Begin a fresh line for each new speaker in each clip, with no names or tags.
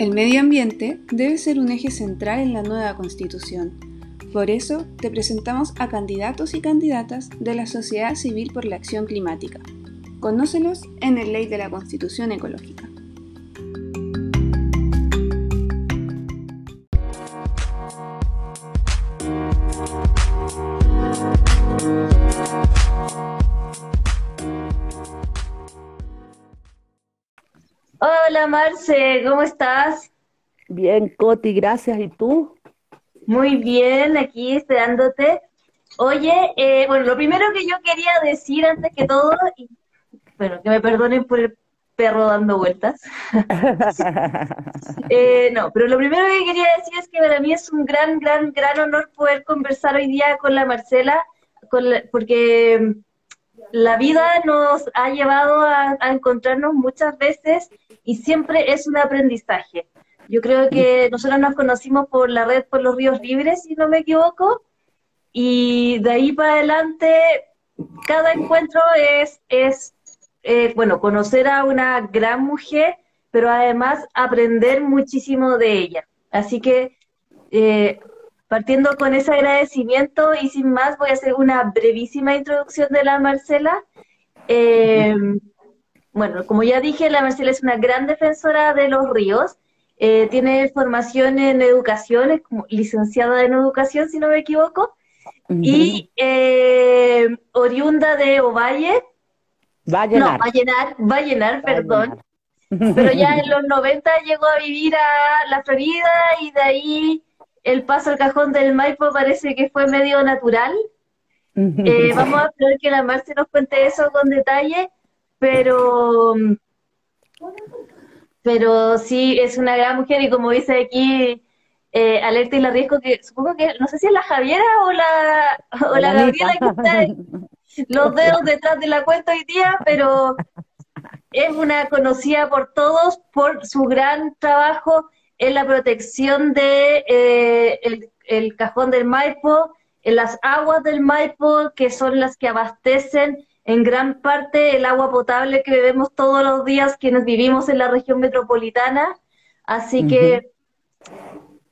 El medio ambiente debe ser un eje central en la nueva constitución. Por eso te presentamos a candidatos y candidatas de la sociedad civil por la acción climática. Conócelos en el Ley de la Constitución Ecológica.
Marce, ¿cómo estás?
Bien, Coti, gracias. ¿Y tú?
Muy bien, aquí esperándote. Oye, eh, bueno, lo primero que yo quería decir antes que todo, y, bueno, que me perdonen por el perro dando vueltas. Eh, no, pero lo primero que quería decir es que para mí es un gran, gran, gran honor poder conversar hoy día con la Marcela, porque la vida nos ha llevado a, encontrarnos muchas veces y siempre es un aprendizaje. Yo creo que nosotros nos conocimos por la red por los ríos libres, si no me equivoco, y de ahí para adelante cada encuentro es, eh, bueno, conocer a una gran mujer, pero además aprender muchísimo de ella. Así que eh, Partiendo con ese agradecimiento y sin más, voy a hacer una brevísima introducción de la Marcela. Eh, bueno, como ya dije, la Marcela es una gran defensora de los ríos. Eh, tiene formación en educación, es como licenciada en educación, si no me equivoco, y eh, oriunda de Ovalle.
Vallenar.
No, Vallenar, Vallenar, perdón. Pero ya en los 90 llegó a vivir a la Florida y de ahí el paso al cajón del Maipo parece que fue medio natural. Eh, vamos a esperar que la Marce nos cuente eso con detalle, pero, pero sí, es una gran mujer y como dice aquí, eh, alerta y la riesgo que supongo que, no sé si es la Javiera o la, o la, Gabriela que está los dedos detrás de la cuenta hoy día, pero es una conocida por todos por su gran trabajo en la protección de eh, el, cajón del Maipo, en las aguas del Maipo, que son las que abastecen en gran parte el agua potable que bebemos todos los días quienes vivimos en la región metropolitana. Así que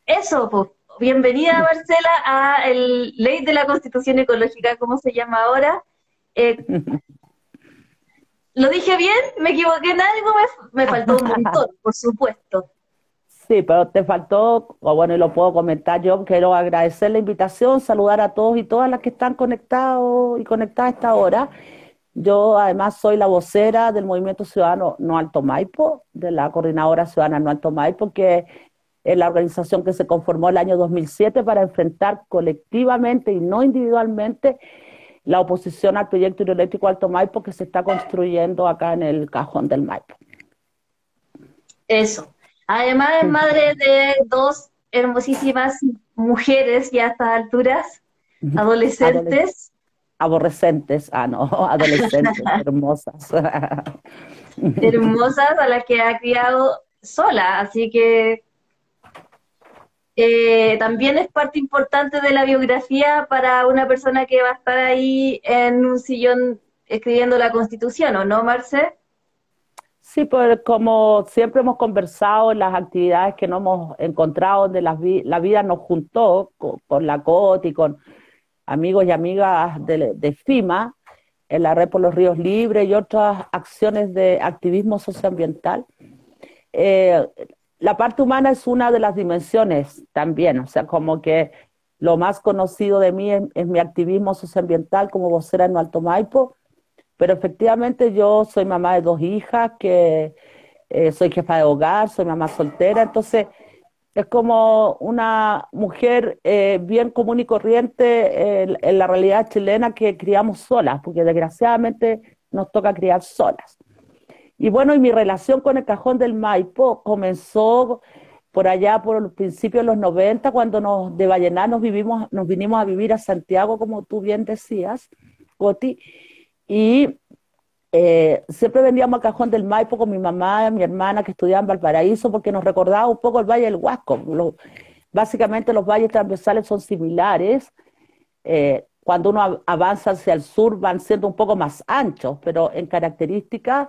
eso, pues, bienvenida Marcela a el Ley de la Constitución Ecológica, ¿cómo se llama ahora? Eh, ¿Lo dije bien? ¿Me equivoqué en algo? me faltó un montón, por supuesto.
Sí, pero te faltó, o bueno, y lo puedo comentar yo, quiero agradecer la invitación, saludar a todos y todas las que están conectados y conectadas a esta hora. Yo además soy la vocera del Movimiento Ciudadano No Alto Maipo, de la Coordinadora Ciudadana No Alto Maipo, que es la organización que se conformó el año 2007 para enfrentar colectivamente y no individualmente la oposición al proyecto hidroeléctrico Alto Maipo que se está construyendo acá en el cajón del Maipo.
Eso. Además es madre de dos hermosísimas mujeres ya a estas alturas, adolescentes.
Aborrecentes, ah no, adolescentes, hermosas.
hermosas a las que ha criado sola, así que eh, también es parte importante de la biografía para una persona que va a estar ahí en un sillón escribiendo la constitución, ¿o no, Marce?
Sí, pues como siempre hemos conversado en las actividades que nos hemos encontrado, donde la, vida nos juntó con, la COT y con amigos y amigas de, FIMA, en la Red por los Ríos Libres y otras acciones de activismo socioambiental. Eh, la parte humana es una de las dimensiones también, o sea, como que lo más conocido de mí es, mi activismo socioambiental como vocera en Alto Maipo, pero efectivamente yo soy mamá de dos hijas, que eh, soy jefa de hogar, soy mamá soltera, entonces es como una mujer eh, bien común y corriente en, la realidad chilena que criamos solas, porque desgraciadamente nos toca criar solas. Y bueno, y mi relación con el cajón del Maipo comenzó por allá por los principios de los 90, cuando nos de Vallenar nos, vivimos, nos vinimos a vivir a Santiago, como tú bien decías, Coti, y eh, siempre vendíamos al Cajón del Maipo con mi mamá, mi hermana que estudiaba en Valparaíso, porque nos recordaba un poco el Valle del Huasco. básicamente los valles transversales son similares. Eh, cuando uno avanza hacia el sur van siendo un poco más anchos, pero en características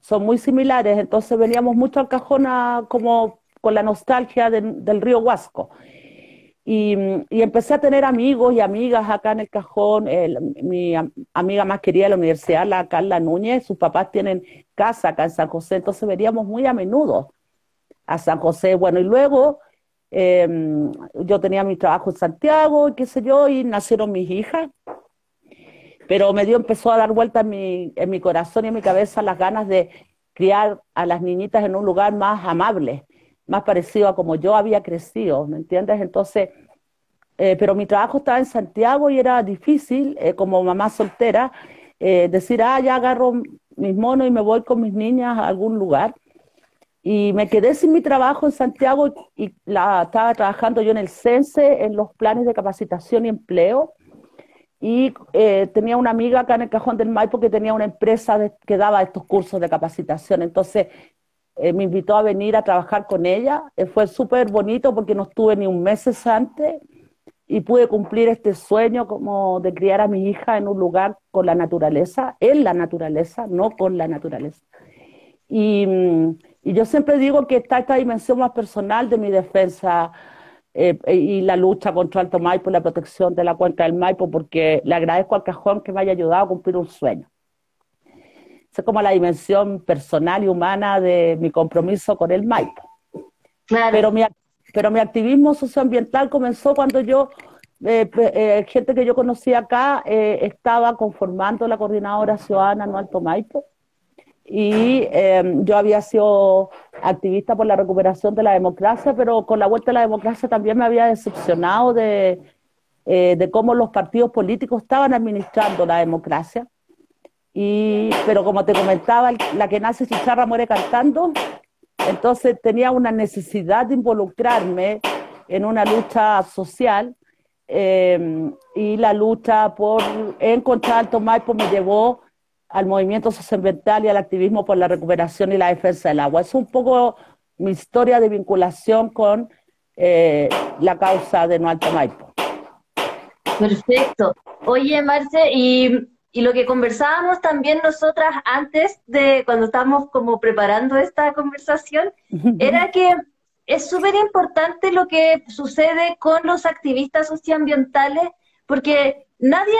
son muy similares. Entonces veníamos mucho al cajón como con la nostalgia del río Huasco. Y, empecé a tener amigos y amigas acá en el cajón. mi amiga más querida de la universidad, la Carla Núñez, sus papás tienen casa acá en San José, entonces veríamos muy a menudo a San José. Bueno, y luego em, yo tenía mi trabajo en Santiago, y qué sé yo, y nacieron mis hijas. Pero me dio, empezó a dar vuelta en mi, en mi corazón y en mi cabeza las ganas de criar a las niñitas en un lugar más amable más parecido a como yo había crecido, ¿me entiendes? Entonces, eh, pero mi trabajo estaba en Santiago y era difícil, eh, como mamá soltera, eh, decir, ah, ya agarro mis monos y me voy con mis niñas a algún lugar. Y me quedé sin mi trabajo en Santiago y la, estaba trabajando yo en el CENSE, en los planes de capacitación y empleo. Y tenía una amiga acá en el Cajón del Maipo que tenía una empresa que daba estos cursos de capacitación. Entonces eh, me invitó a venir a trabajar con ella. Eh, fue súper bonito porque no estuve ni un mes antes y pude cumplir este sueño como de criar a mi hija en un lugar con la naturaleza, en la naturaleza, no con la naturaleza. Y, mm, yo siempre digo que está esta dimensión más personal de mi defensa eh, y la lucha contra Alto Maipo y la protección de la cuenca del Maipo, porque le agradezco al cajón que me haya ayudado a cumplir un sueño es como la dimensión personal y humana de mi compromiso con el Maipo. Pero, mi, pero mi activismo socioambiental comenzó cuando yo, eh, eh, gente que yo conocí acá, eh, estaba conformando la coordinadora ciudadana no Alto Maipo. Y em, yo había sido activista por la recuperación de la democracia, pero con la vuelta a la democracia también me había decepcionado de, de cómo los partidos políticos estaban administrando la democracia y, pero como te comentaba, la que nace chicharra muere cantando, entonces tenía una necesidad de involucrarme en una lucha social em, y la lucha por encontrar Alto Maipo me llevó al movimiento socioambiental y al activismo por la recuperación y la defensa del agua. Es un poco mi historia de vinculación con eh, la causa de No Alto Maipo.
Perfecto. Oye, Marce, y y lo que conversábamos también nosotras antes de cuando estábamos como preparando esta conversación, era que es súper importante lo que sucede con los activistas socioambientales, porque nadie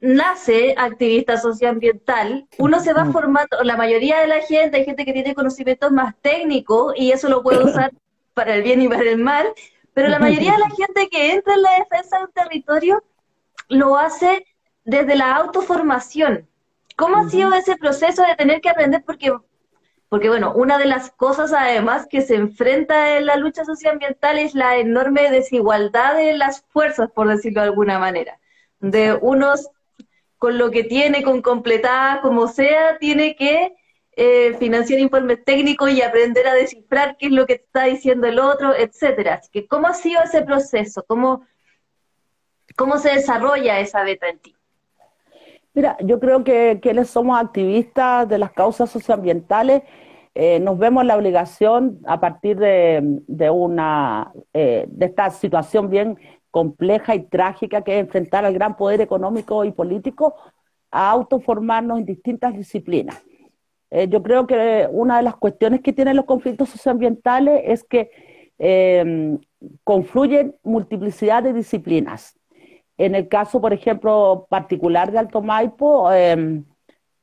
nace activista socioambiental, uno se va formando, la mayoría de la gente, hay gente que tiene conocimientos más técnicos y eso lo puede usar para el bien y para el mal, pero la mayoría de la gente que entra en la defensa de un territorio lo hace desde la autoformación. ¿Cómo ha sido ese proceso de tener que aprender? Porque, porque, bueno, una de las cosas además que se enfrenta en la lucha socioambiental es la enorme desigualdad de las fuerzas, por decirlo de alguna manera. De unos con lo que tiene, con completada como sea, tiene que eh, financiar informes técnicos y aprender a descifrar qué es lo que está diciendo el otro, etcétera. Así que, ¿cómo ha sido ese proceso? ¿Cómo, cómo se desarrolla esa beta en ti?
Mira, yo creo que quienes somos activistas de las causas socioambientales eh, nos vemos la obligación a partir de, una eh, de esta situación bien compleja y trágica que es enfrentar al gran poder económico y político a autoformarnos en distintas disciplinas. Eh, yo creo que una de las cuestiones que tienen los conflictos socioambientales es que confluyen multiplicidad de disciplinas. En el caso, por ejemplo, particular de Alto Maipo, em,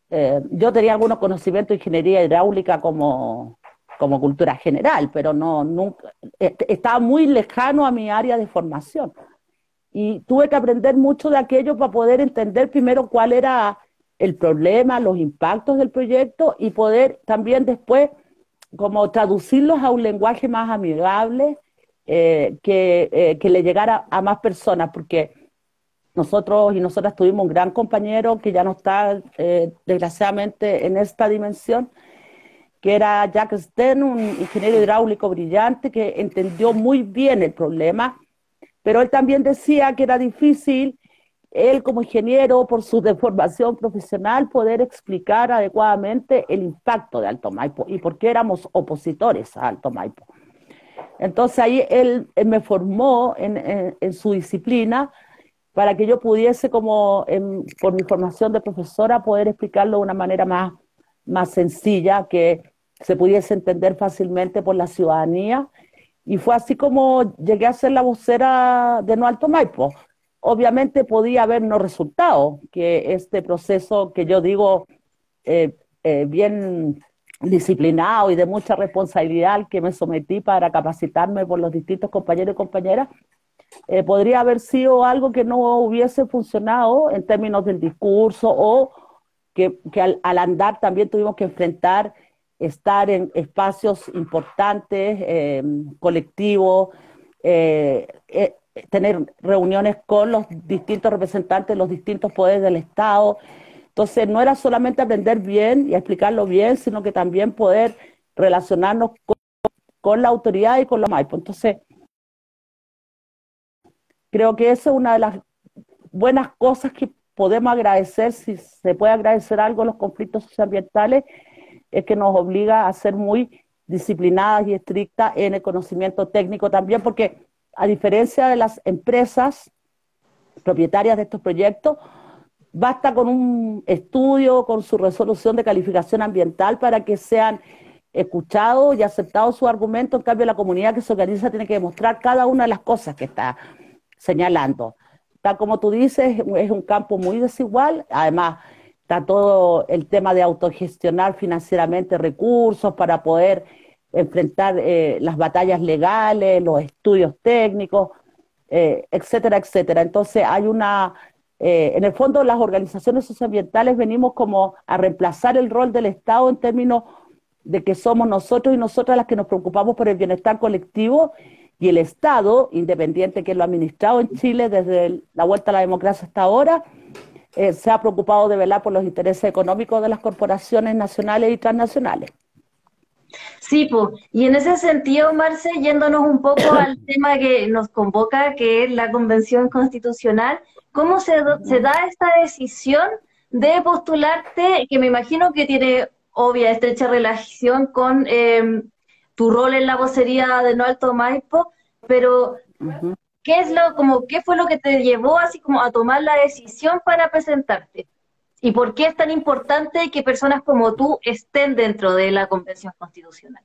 eh, yo tenía algunos conocimientos de ingeniería hidráulica como, como cultura general, pero no nunca estaba muy lejano a mi área de formación. Y tuve que aprender mucho de aquello para poder entender primero cuál era el problema, los impactos del proyecto y poder también después como traducirlos a un lenguaje más amigable eh, que, eh, que le llegara a más personas, porque nosotros y nosotras tuvimos un gran compañero que ya no está, eh, desgraciadamente, en esta dimensión, que era Jack Sten, un ingeniero hidráulico brillante que entendió muy bien el problema, pero él también decía que era difícil, él como ingeniero, por su deformación profesional, poder explicar adecuadamente el impacto de Alto Maipo y por qué éramos opositores a Alto Maipo. Entonces ahí él, me formó en su disciplina, para que yo pudiese, como por mi formación de profesora, poder explicarlo de una manera más, más sencilla, que se pudiese entender fácilmente por la ciudadanía Y fue así como llegué a ser la vocera de No Alto Maipo. Obviamente podía haber no resultado, que este proceso que yo digo eh, eh, bien disciplinado y de mucha responsabilidad que me sometí para capacitarme por los distintos compañeros y compañeras, eh, podría haber sido algo que no hubiese funcionado en términos del discurso o que, al, andar también tuvimos que enfrentar estar en espacios importantes, em, colectivos, eh, eh, tener reuniones con los distintos representantes los distintos poderes del Estado. Entonces, no era solamente aprender bien y explicarlo bien, sino que también poder relacionarnos con, con la autoridad y con la MAIPO. Entonces, Creo que esa es una de las buenas cosas que podemos agradecer, si se puede agradecer algo en los conflictos socioambientales, es que nos obliga a ser muy disciplinadas y estrictas en el conocimiento técnico también, porque a diferencia de las empresas propietarias de estos proyectos, basta con un estudio, con su resolución de calificación ambiental para que sean escuchados y aceptados sus argumentos. En cambio, la comunidad que se organiza tiene que demostrar cada una de las cosas que está señalando. Tal como tú dices, es un campo muy desigual, además está todo el tema de autogestionar financieramente recursos para poder enfrentar eh, las batallas legales, los estudios técnicos, eh, etcétera, etcétera. Entonces hay una, eh, en el fondo las organizaciones socioambientales venimos como a reemplazar el rol del Estado en términos de que somos nosotros y nosotras las que nos preocupamos por el bienestar colectivo y el Estado, independiente que lo ha administrado en Chile desde la vuelta a la democracia hasta ahora, eh, se ha preocupado de velar por los intereses económicos de las corporaciones nacionales y transnacionales.
Sí, pues, y en ese sentido, Marce, yéndonos un poco al tema que nos convoca, que es la Convención Constitucional, ¿cómo se, se da esta decisión de postularte, que me imagino que tiene obvia estrecha relación con eh, tu rol en la vocería de No Alto Maipo, pero ¿qué es lo, como, qué fue lo que te llevó así como a tomar la decisión para presentarte? ¿Y por qué es tan importante que personas como tú estén dentro de la Convención Constitucional?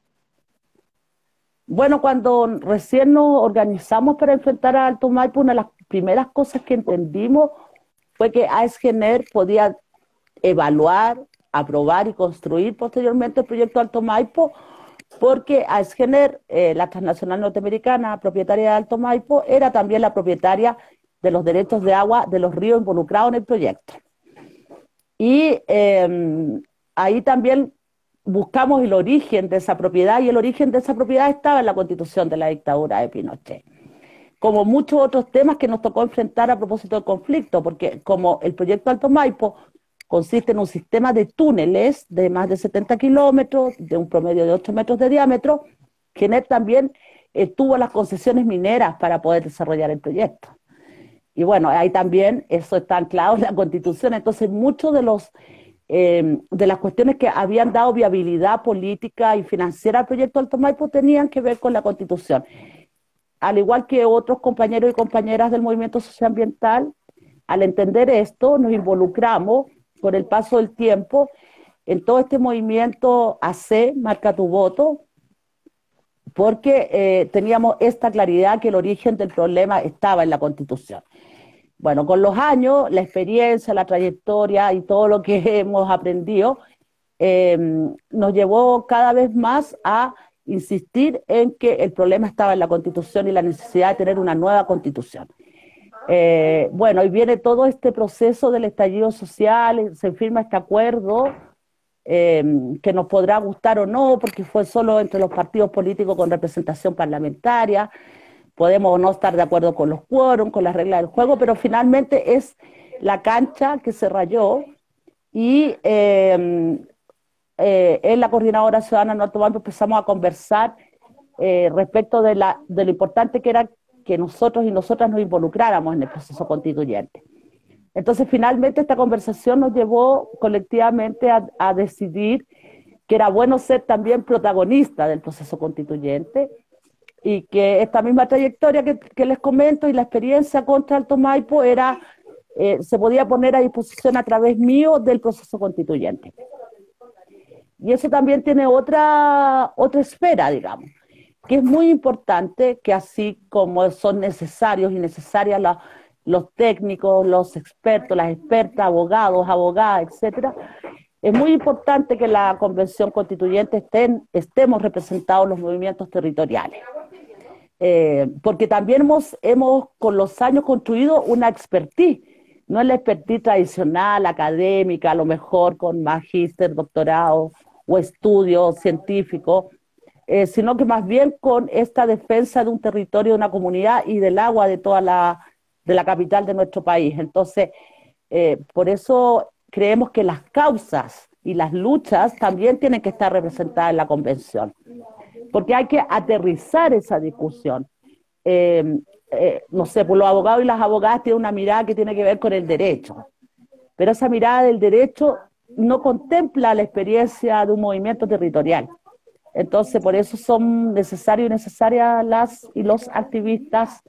Bueno, cuando recién nos organizamos para enfrentar a Alto Maipo, una de las primeras cosas que entendimos fue que AESGENER podía evaluar, aprobar y construir posteriormente el proyecto Alto Maipo porque Aesgener, eh, la transnacional norteamericana, propietaria de Alto Maipo, era también la propietaria de los derechos de agua de los ríos involucrados en el proyecto. Y em, ahí también buscamos el origen de esa propiedad y el origen de esa propiedad estaba en la constitución de la dictadura de Pinochet. Como muchos otros temas que nos tocó enfrentar a propósito del conflicto, porque como el proyecto Alto Maipo consiste en un sistema de túneles de más de 70 kilómetros, de un promedio de 8 metros de diámetro. Genet también eh, tuvo las concesiones mineras para poder desarrollar el proyecto. Y bueno, ahí también eso está anclado en la Constitución. Entonces, muchos de los eh, de las cuestiones que habían dado viabilidad política y financiera al proyecto Alto Maipo tenían que ver con la Constitución. Al igual que otros compañeros y compañeras del movimiento socioambiental, al entender esto, nos involucramos con el paso del tiempo en todo este movimiento AC, marca tu voto, porque eh, teníamos esta claridad que el origen del problema estaba en la Constitución. Bueno, con los años, la experiencia, la trayectoria y todo lo que hemos aprendido em, nos llevó cada vez más a insistir en que el problema estaba en la Constitución y la necesidad de tener una nueva Constitución. Eh, bueno, y viene todo este proceso del estallido social, se firma este acuerdo eh, que nos podrá gustar o no, porque fue solo entre los partidos políticos con representación parlamentaria, podemos o no estar de acuerdo con los quórum, con las reglas del juego, pero finalmente es la cancha que se rayó y eh, en la Coordinadora Ciudadana Norte empezamos a conversar respecto de, la, de lo importante que era que nosotros y nosotras nos involucráramos en el proceso constituyente. Entonces, finalmente esta conversación nos llevó colectivamente a, decidir que era bueno ser también protagonista del proceso constituyente y que esta misma trayectoria que, les comento y la experiencia contra Alto Maipo era, eh, se podía poner a disposición a través mío del proceso constituyente. Y eso también tiene otra, otra esfera, digamos que es muy importante que así como son necesarios y necesarias los técnicos, los expertos, las expertas, abogados, abogadas, etcétera, es muy importante que la convención constituyente estén, estemos representados los movimientos territoriales. Eh, porque también hemos, hemos con los años construido una expertise, no es la expertise tradicional, académica, a lo mejor con magíster, doctorado o estudio científico, eh, sino que más bien con esta defensa de un territorio, de una comunidad y del agua de toda la, de la capital de nuestro país. Entonces, eh, por eso creemos que las causas y las luchas también tienen que estar representadas en la convención, porque hay que aterrizar esa discusión. Eh, no sé, pues los abogados y las abogadas tienen una mirada que tiene que ver con el derecho, pero esa mirada del derecho no contempla la experiencia de un movimiento territorial. Entonces, por eso son necesarios y necesarias las y los activistas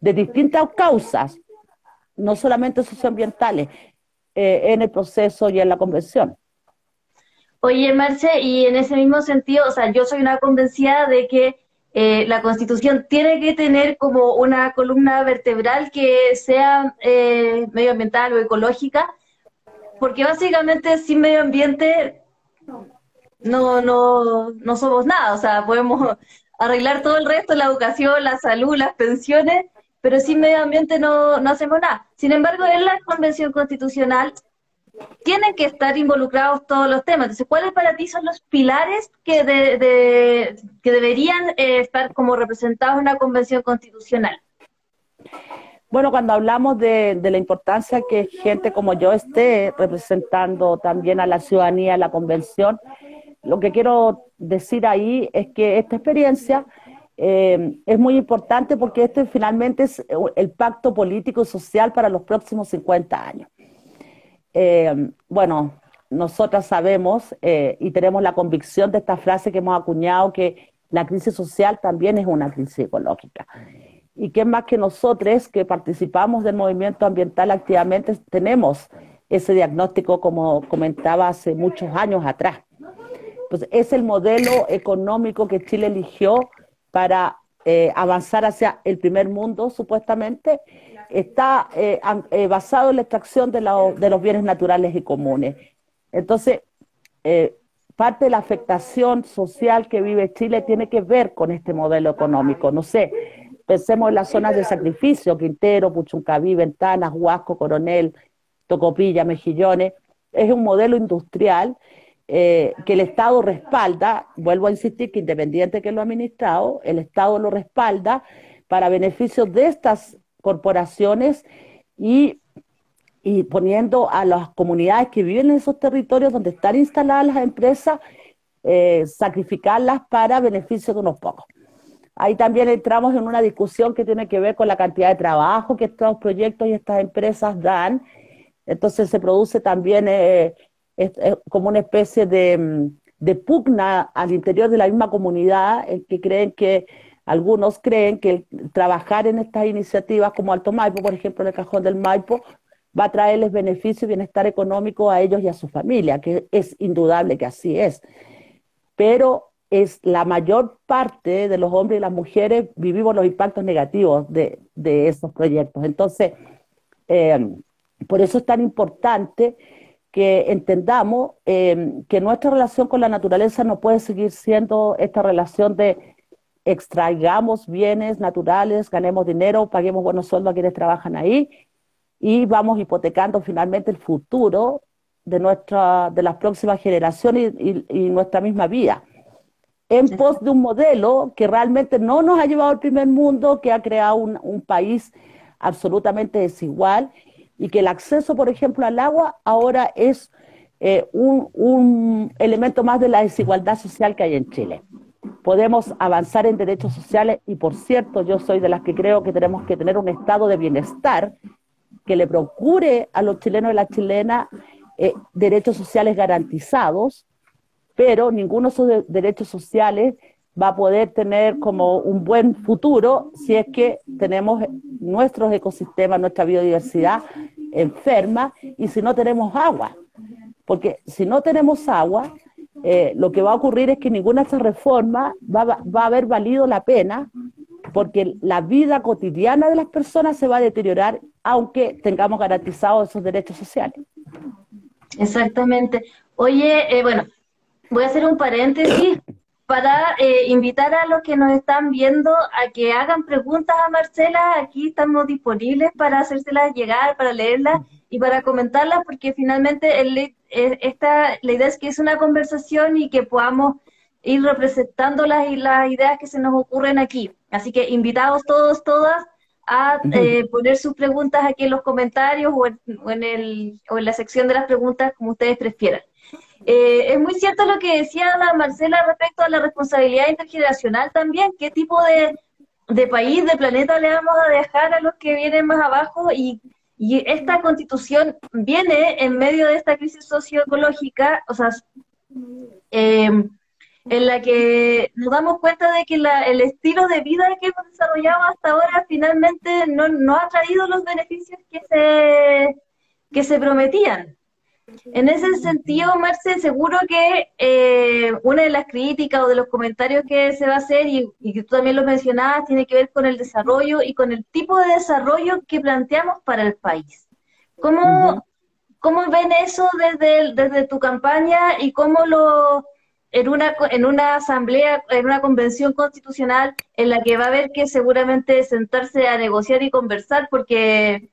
de distintas causas, no solamente socioambientales, eh, en el proceso y en la convención.
Oye, Marce, y en ese mismo sentido, o sea, yo soy una convencida de que eh, la Constitución tiene que tener como una columna vertebral que sea eh, medioambiental o ecológica, porque básicamente sin medio ambiente no, no, no somos nada, o sea, podemos arreglar todo el resto, la educación, la salud, las pensiones, pero sin medio ambiente no, no hacemos nada. Sin embargo, en la Convención Constitucional tienen que estar involucrados todos los temas. Entonces, ¿cuáles para ti son los pilares que, de, que deberían eh, estar como representados en una Convención Constitucional?
Bueno, cuando hablamos de, de, la importancia que gente como yo esté representando también a la ciudadanía la convención, lo que quiero decir ahí es que esta experiencia eh, es muy importante porque este finalmente es el pacto político y social para los próximos 50 años. Eh, bueno, nosotras sabemos eh, y tenemos la convicción de esta frase que hemos acuñado que la crisis social también es una crisis ecológica. Y que más que nosotros que participamos del movimiento ambiental activamente tenemos ese diagnóstico como comentaba hace muchos años atrás. Pues es el modelo económico que Chile eligió para eh, avanzar hacia el primer mundo, supuestamente, está eh, eh, basado en la extracción de, de, los bienes naturales y comunes. Entonces, parte de la afectación social que vive Chile tiene que ver con este modelo económico. No sé, pensemos en las zonas de sacrificio, Quintero, Puchuncaví, Ventanas, Huasco, Coronel, Tocopilla, Mejillones. Es un modelo industrial eh, que el Estado respalda, vuelvo a insistir que independiente que lo ha administrado, el Estado lo respalda para beneficio de estas corporaciones y, y poniendo a las comunidades que viven en esos territorios donde están instaladas las empresas, eh, sacrificarlas para beneficio de unos pocos. Ahí también entramos en una discusión que tiene que ver con la cantidad de trabajo que estos proyectos y estas empresas dan. Entonces se produce también eh, es, como una especie de, pugna al interior de la misma comunidad, en que creen que algunos creen que trabajar en estas iniciativas como Alto Maipo, por ejemplo, en el cajón del Maipo, va a traerles beneficio y bienestar económico a ellos y a su familia, que es indudable que así es. Pero es la mayor parte de los hombres y las mujeres vivimos los impactos negativos de, esos proyectos. Entonces, eh, por eso es tan importante que entendamos em, que nuestra relación con la naturaleza no puede seguir siendo esta relación de extraigamos bienes naturales, ganemos dinero, paguemos buenos sueldos a quienes trabajan ahí y vamos hipotecando finalmente el futuro de, nuestra, de las próximas generaciones y, nuestra misma vida. En pos de un modelo que realmente no nos ha llevado al primer mundo, que ha creado un, un país absolutamente desigual y que el acceso, por ejemplo, al agua ahora es eh, un, elemento más de la desigualdad social que hay en Chile. Podemos avanzar en derechos sociales y, por cierto, yo soy de las que creo que tenemos que tener un estado de bienestar que le procure a los chilenos y las chilenas eh, derechos sociales garantizados, pero ninguno de esos derechos sociales va a poder tener como un buen futuro si es que tenemos nuestros ecosistemas, nuestra biodiversidad enferma y si no tenemos agua. Porque si no tenemos agua, eh, lo que va a ocurrir es que ninguna de estas reformas va, va a haber valido la pena porque la vida cotidiana de las personas se va a deteriorar aunque tengamos garantizados esos derechos sociales.
Exactamente. Oye, eh, bueno, voy a hacer un paréntesis para eh, invitar a los que nos están viendo a que hagan preguntas a Marcela. Aquí estamos disponibles para hacérselas llegar, para leerlas y para comentarlas, porque finalmente el, eh, esta, la idea es que es una conversación y que podamos ir representando las, las ideas que se nos ocurren aquí. Así que invitados todos, todas, a eh, poner sus preguntas aquí en los comentarios o en, el, o en la sección de las preguntas, como ustedes prefieran. Eh, es muy cierto lo que decía la Marcela respecto a la responsabilidad intergeneracional también, qué tipo de, país, de planeta le vamos a dejar a los que vienen más abajo y, y esta constitución viene en medio de esta crisis socioecológica, o sea, eh, en la que nos damos cuenta de que el estilo de vida que hemos desarrollado hasta ahora finalmente no, no ha traído los beneficios que se, que se prometían. En ese sentido, Marce, seguro que eh, una de las críticas o de los comentarios que se va a hacer, y, que tú también lo mencionabas, tiene que ver con el desarrollo y con el tipo de desarrollo que planteamos para el país. ¿Cómo, ¿cómo ven eso desde, desde tu campaña y cómo lo, en una, en una asamblea, en una convención constitucional en la que va a haber que seguramente sentarse a negociar y conversar porque,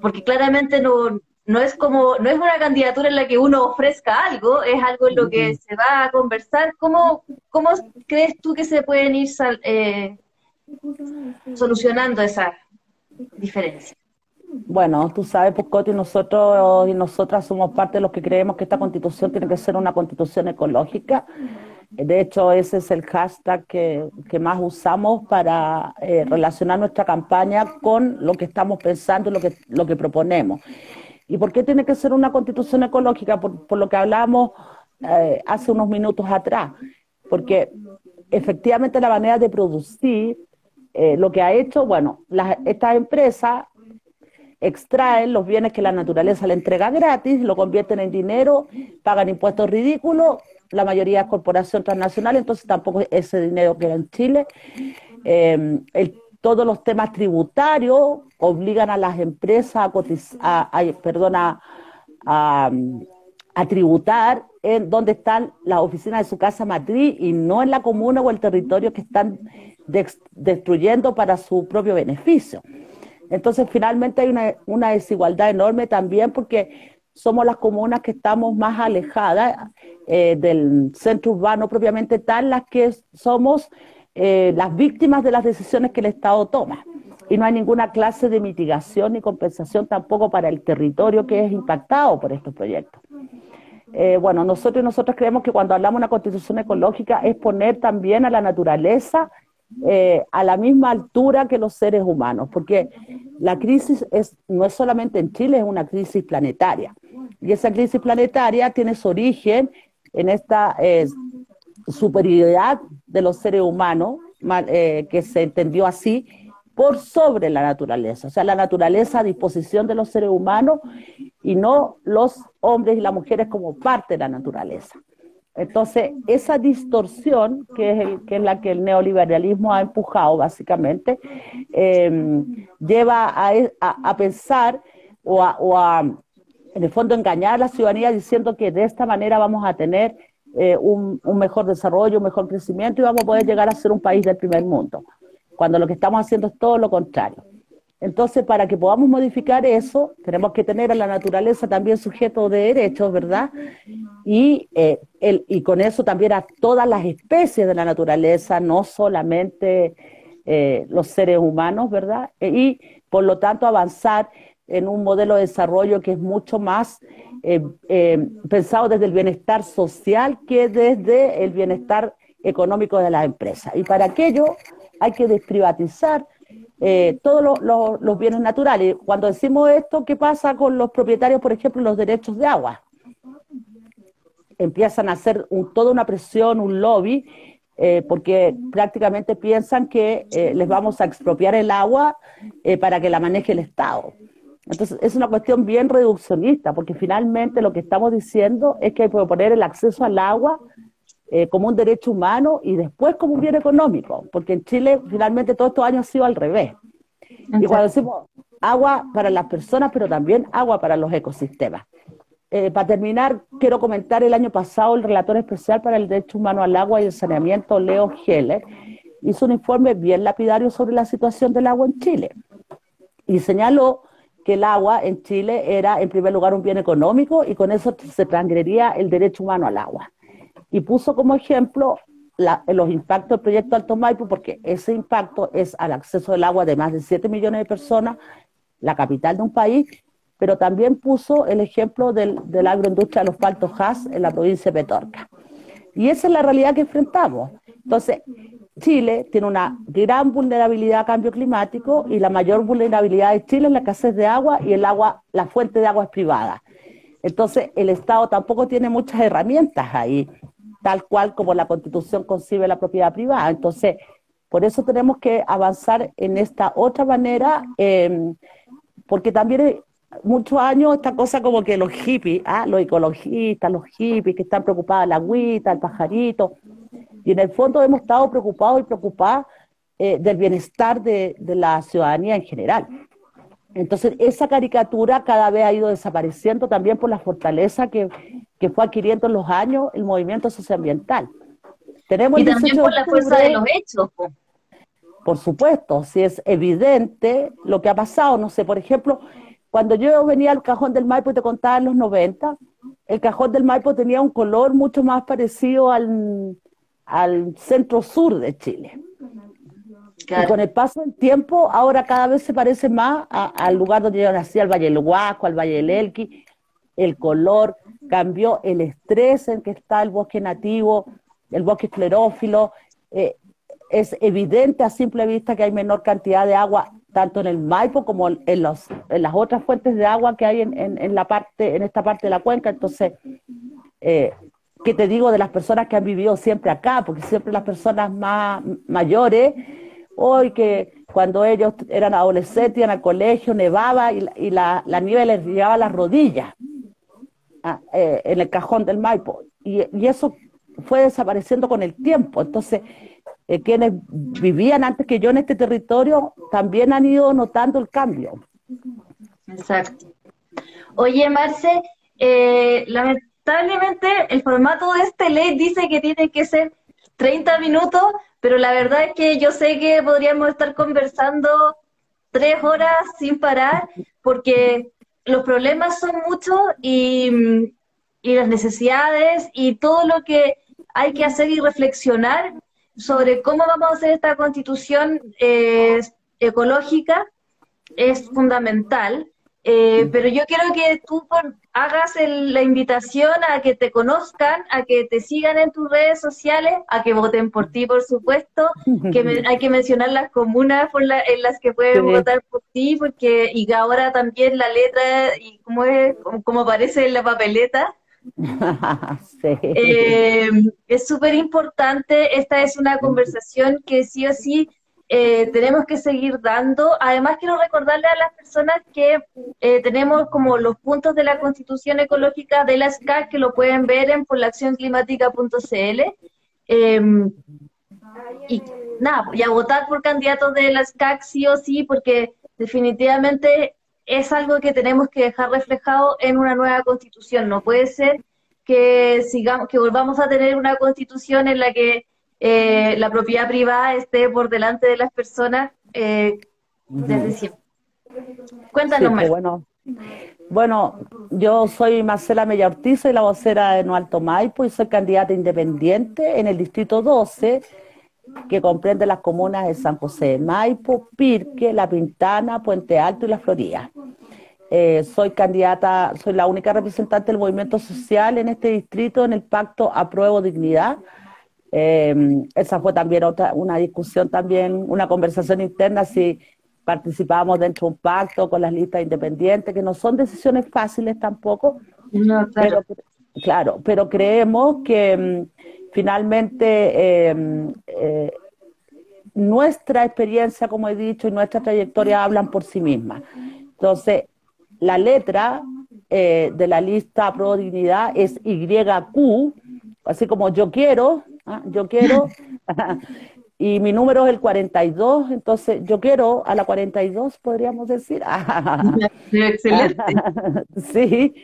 porque claramente no, no es como, no es una candidatura en la que uno ofrezca algo, es algo en lo que se va a conversar. ¿Cómo, cómo crees tú que se pueden ir eh, solucionando esa diferencia?
Bueno, tú sabes, Puscotti, nosotros y nosotras somos parte de los que creemos que esta constitución tiene que ser una constitución ecológica. De hecho, ese es el hashtag que, más usamos para eh, relacionar nuestra campaña con lo que estamos pensando y lo que, lo que proponemos. ¿Y por qué tiene que ser una constitución ecológica? Por, lo que hablamos eh, hace unos minutos atrás. Porque efectivamente la manera de producir eh, lo que ha hecho, bueno, estas empresas extraen los bienes que la naturaleza le entrega gratis, lo convierten en dinero, pagan impuestos ridículos, la mayoría es corporación transnacional, entonces tampoco ese dinero queda en Chile. Em, todos los temas tributarios obligan a las empresas a, cotizar, a, a, tributar en donde están las oficinas de su casa matriz y no en la comuna o el territorio que están destruyendo para su propio beneficio. Entonces, finalmente hay una, desigualdad enorme también porque somos las comunas que estamos más alejadas eh, del centro urbano propiamente tal, las que somos eh, las víctimas de las decisiones que el Estado toma. Y no hay ninguna clase de mitigación ni compensación tampoco para el territorio que es impactado por estos proyectos. Eh, bueno, nosotros y nosotros creemos que cuando hablamos de una constitución ecológica es poner también a la naturaleza eh, a la misma altura que los seres humanos, porque la crisis es, no es solamente en Chile, es una crisis planetaria. Y esa crisis planetaria tiene su origen en esta superioridad de los seres humanos, eh, que se entendió así, por sobre la naturaleza. O sea, la naturaleza a disposición de los seres humanos y no los hombres y las mujeres como parte de la naturaleza. Entonces, esa distorsión, que es, la que el neoliberalismo ha empujado básicamente, eh, lleva a, pensar o a, en el fondo, engañar a la ciudadanía diciendo que de esta manera vamos a tener eh, un, un, mejor desarrollo, un mejor crecimiento y vamos a poder llegar a ser un país del primer mundo, cuando lo que estamos haciendo es todo lo contrario. Entonces, para que podamos modificar eso, tenemos que tener a la naturaleza también sujeto de derechos, ¿verdad? Y, eh, y con eso también a todas las especies de la naturaleza, no solamente eh, los seres humanos, ¿verdad? E, y por lo tanto avanzar en un modelo de desarrollo que es mucho más eh, pensado desde el bienestar social que desde el bienestar económico de las empresas. Y para aquello hay que desprivatizar eh, todos los bienes naturales. Cuando decimos esto, ¿qué pasa con los propietarios, por ejemplo, los derechos de agua? Empiezan a hacer toda una presión, un lobby, eh, porque prácticamente piensan que eh, les vamos a expropiar el agua para que la maneje el Estado. Entonces, es una cuestión bien reduccionista, porque finalmente lo que estamos diciendo es que hay que poner el acceso al agua eh, como un derecho humano y después como un bien económico, porque en Chile finalmente todos estos años ha sido al revés. Y cuando decimos agua para las personas, pero también agua para los ecosistemas. Eh, para terminar, quiero comentar el año pasado el relator especial para el derecho humano al agua y el saneamiento, Leo Heller, hizo un informe bien lapidario sobre la situación del agua en Chile y señaló que el agua en Chile era, en primer lugar, un bien económico y con eso se transgredía el derecho humano al agua. Y puso como ejemplo los impactos del proyecto Alto Maipo, porque ese impacto es al acceso del agua de más de 7 millones de personas, la capital de un país, pero también puso el ejemplo del, de la agroindustria de los paltos Haas en la provincia de Petorca. Y esa es la realidad que enfrentamos. Entonces, Chile tiene una gran vulnerabilidad a cambio climático y la mayor vulnerabilidad de Chile es la escasez de agua y el agua, la fuente de agua es privada. Entonces, el Estado tampoco tiene muchas herramientas ahí, tal cual como la Constitución concibe la propiedad privada. Entonces, por eso tenemos que avanzar en esta otra manera, em, porque también muchos años esta cosa como que los hippies, ¿ah? los ecologistas, los hippies que están preocupados de la agüita, el pajarito, y en el fondo hemos estado preocupados y preocupadas eh, del bienestar de, la ciudadanía en general. Entonces, esa caricatura cada vez ha ido desapareciendo también por la fortaleza que, fue adquiriendo en los años el movimiento socioambiental.
Tenemos y también por la fuerza de los hechos.
Por supuesto, si es evidente lo que ha pasado, no sé, por ejemplo, cuando yo venía al cajón del Maipo y te contaba en los 90, el cajón del Maipo tenía un color mucho más parecido al, al centro sur de Chile. Y con el paso del tiempo, ahora cada vez se parece más al lugar donde yo nací, al Valle del Huasco, al Valle del Elqui. El color cambió, el estrés en que está el bosque nativo, el bosque esclerófilo. Eh, es evidente a simple vista que hay menor cantidad de agua tanto en el Maipo como en, los, en las otras fuentes de agua que hay en, en, la parte, en esta parte de la cuenca. Entonces, eh, ¿qué te digo de las personas que han vivido siempre acá? Porque siempre las personas más mayores, hoy que cuando ellos eran adolescentes, iban al colegio, nevaba y, la, nieve les llegaba las rodillas ah, eh, en el cajón del Maipo. Y, eso fue desapareciendo con el tiempo. Entonces, eh, quienes vivían antes que yo en este territorio también han ido notando el cambio.
Exacto. Oye, Marce, eh, la, lamentablemente el formato de este ley dice que tiene que ser 30 minutos, pero la verdad es que yo sé que podríamos estar conversando tres horas sin parar, porque los problemas son muchos y, las necesidades y todo lo que hay que hacer y reflexionar sobre cómo vamos a hacer esta constitución eh, ecológica es fundamental. Eh, pero yo quiero que tú hagas la invitación a que te conozcan, a que te sigan en tus redes sociales, a que voten por ti, por supuesto, que hay que mencionar las comunas por en las que pueden votar por ti, porque y ahora también la letra y cómo es, como aparece en la papeleta. Eh, es súper importante, esta es una conversación que sí o sí eh, tenemos que seguir dando. Además, quiero recordarle a las personas que eh, tenemos como los puntos de la Constitución Ecológica de la SCAC que lo pueden ver en porlaaccionclimática.cl. Em, y nada, y a votar por candidatos de la SCAC sí o sí, porque definitivamente es algo que tenemos que dejar reflejado en una nueva constitución. No puede ser que sigamos, que volvamos a tener una constitución en la que eh, la propiedad privada esté por delante de las personas eh, desde siempre. Cuéntanos más.
Pues, bueno, bueno, yo soy Marcela Mella Ortiz, soy la vocera de No Alto Maipo y soy candidata independiente en el distrito 12, que comprende las comunas de San José de Maipo, Pirque, La Pintana, Puente Alto y La Florida. Eh, soy candidata, soy la única representante del movimiento social en este distrito en el pacto Apruebo Dignidad, eh, esa fue también otra, una discusión también, una conversación interna si participábamos dentro de un pacto con las listas independientes, que no son decisiones fáciles tampoco, claro. Pero, claro, pero creemos que mm, finalmente em, eh, nuestra experiencia, como he dicho, y nuestra trayectoria hablan por sí mismas. Entonces, la letra eh, de la lista Pro Dignidad es YQ, así como yo quiero, ¿ah? yo quiero, y mi número es el 42, entonces yo quiero a la 42, podríamos decir.
Excelente.
sí,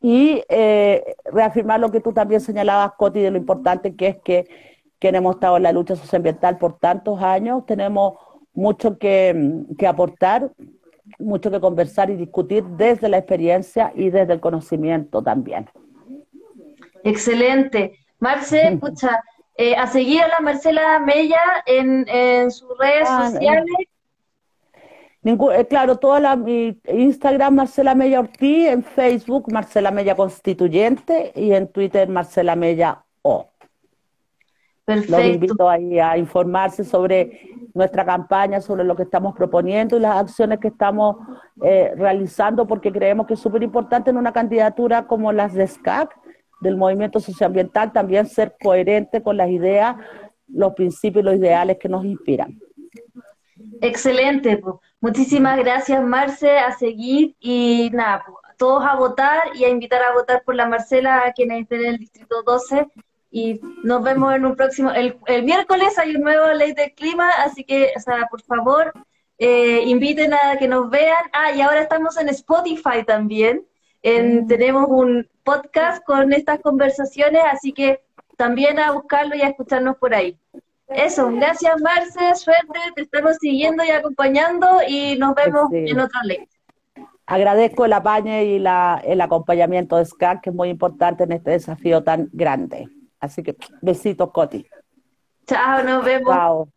y eh, reafirmar lo que tú también señalabas, Coti, de lo importante que es que quienes hemos estado en la lucha socioambiental por tantos años, tenemos mucho que, que aportar, mucho que conversar y discutir desde la experiencia y desde el conocimiento también.
Excelente. Marce, escucha, eh, a seguir a la Marcela Mella en, en sus redes ah, sociales.
Eh, claro, toda la mi Instagram Marcela Mella Ortiz, en Facebook Marcela Mella Constituyente y en Twitter Marcela Mella O.
Perfecto.
Los invito ahí a informarse sobre nuestra campaña, sobre lo que estamos proponiendo y las acciones que estamos eh, realizando, porque creemos que es súper importante en una candidatura como las de SCAC, del movimiento socioambiental, también ser coherente con las ideas, los principios y los ideales que nos inspiran.
Excelente, muchísimas gracias Marce, a seguir y nada, todos a votar y a invitar a votar por la Marcela a quienes estén en el Distrito 12 y nos vemos en un próximo, el, miércoles hay un nuevo ley del clima, así que, o sea, por favor, eh, inviten a que nos vean. Ah, y ahora estamos en Spotify también. Mm. Tenemos un podcast con estas conversaciones, así que también a buscarlo y a escucharnos por ahí. Eso, gracias Marce, suerte, te estamos siguiendo y acompañando y nos vemos en otra ley.
Agradezco el apañe y la, el acompañamiento de SCAC, que es muy importante en este desafío tan grande. Así que besitos, Coti.
Chao, nos vemos.
Chao.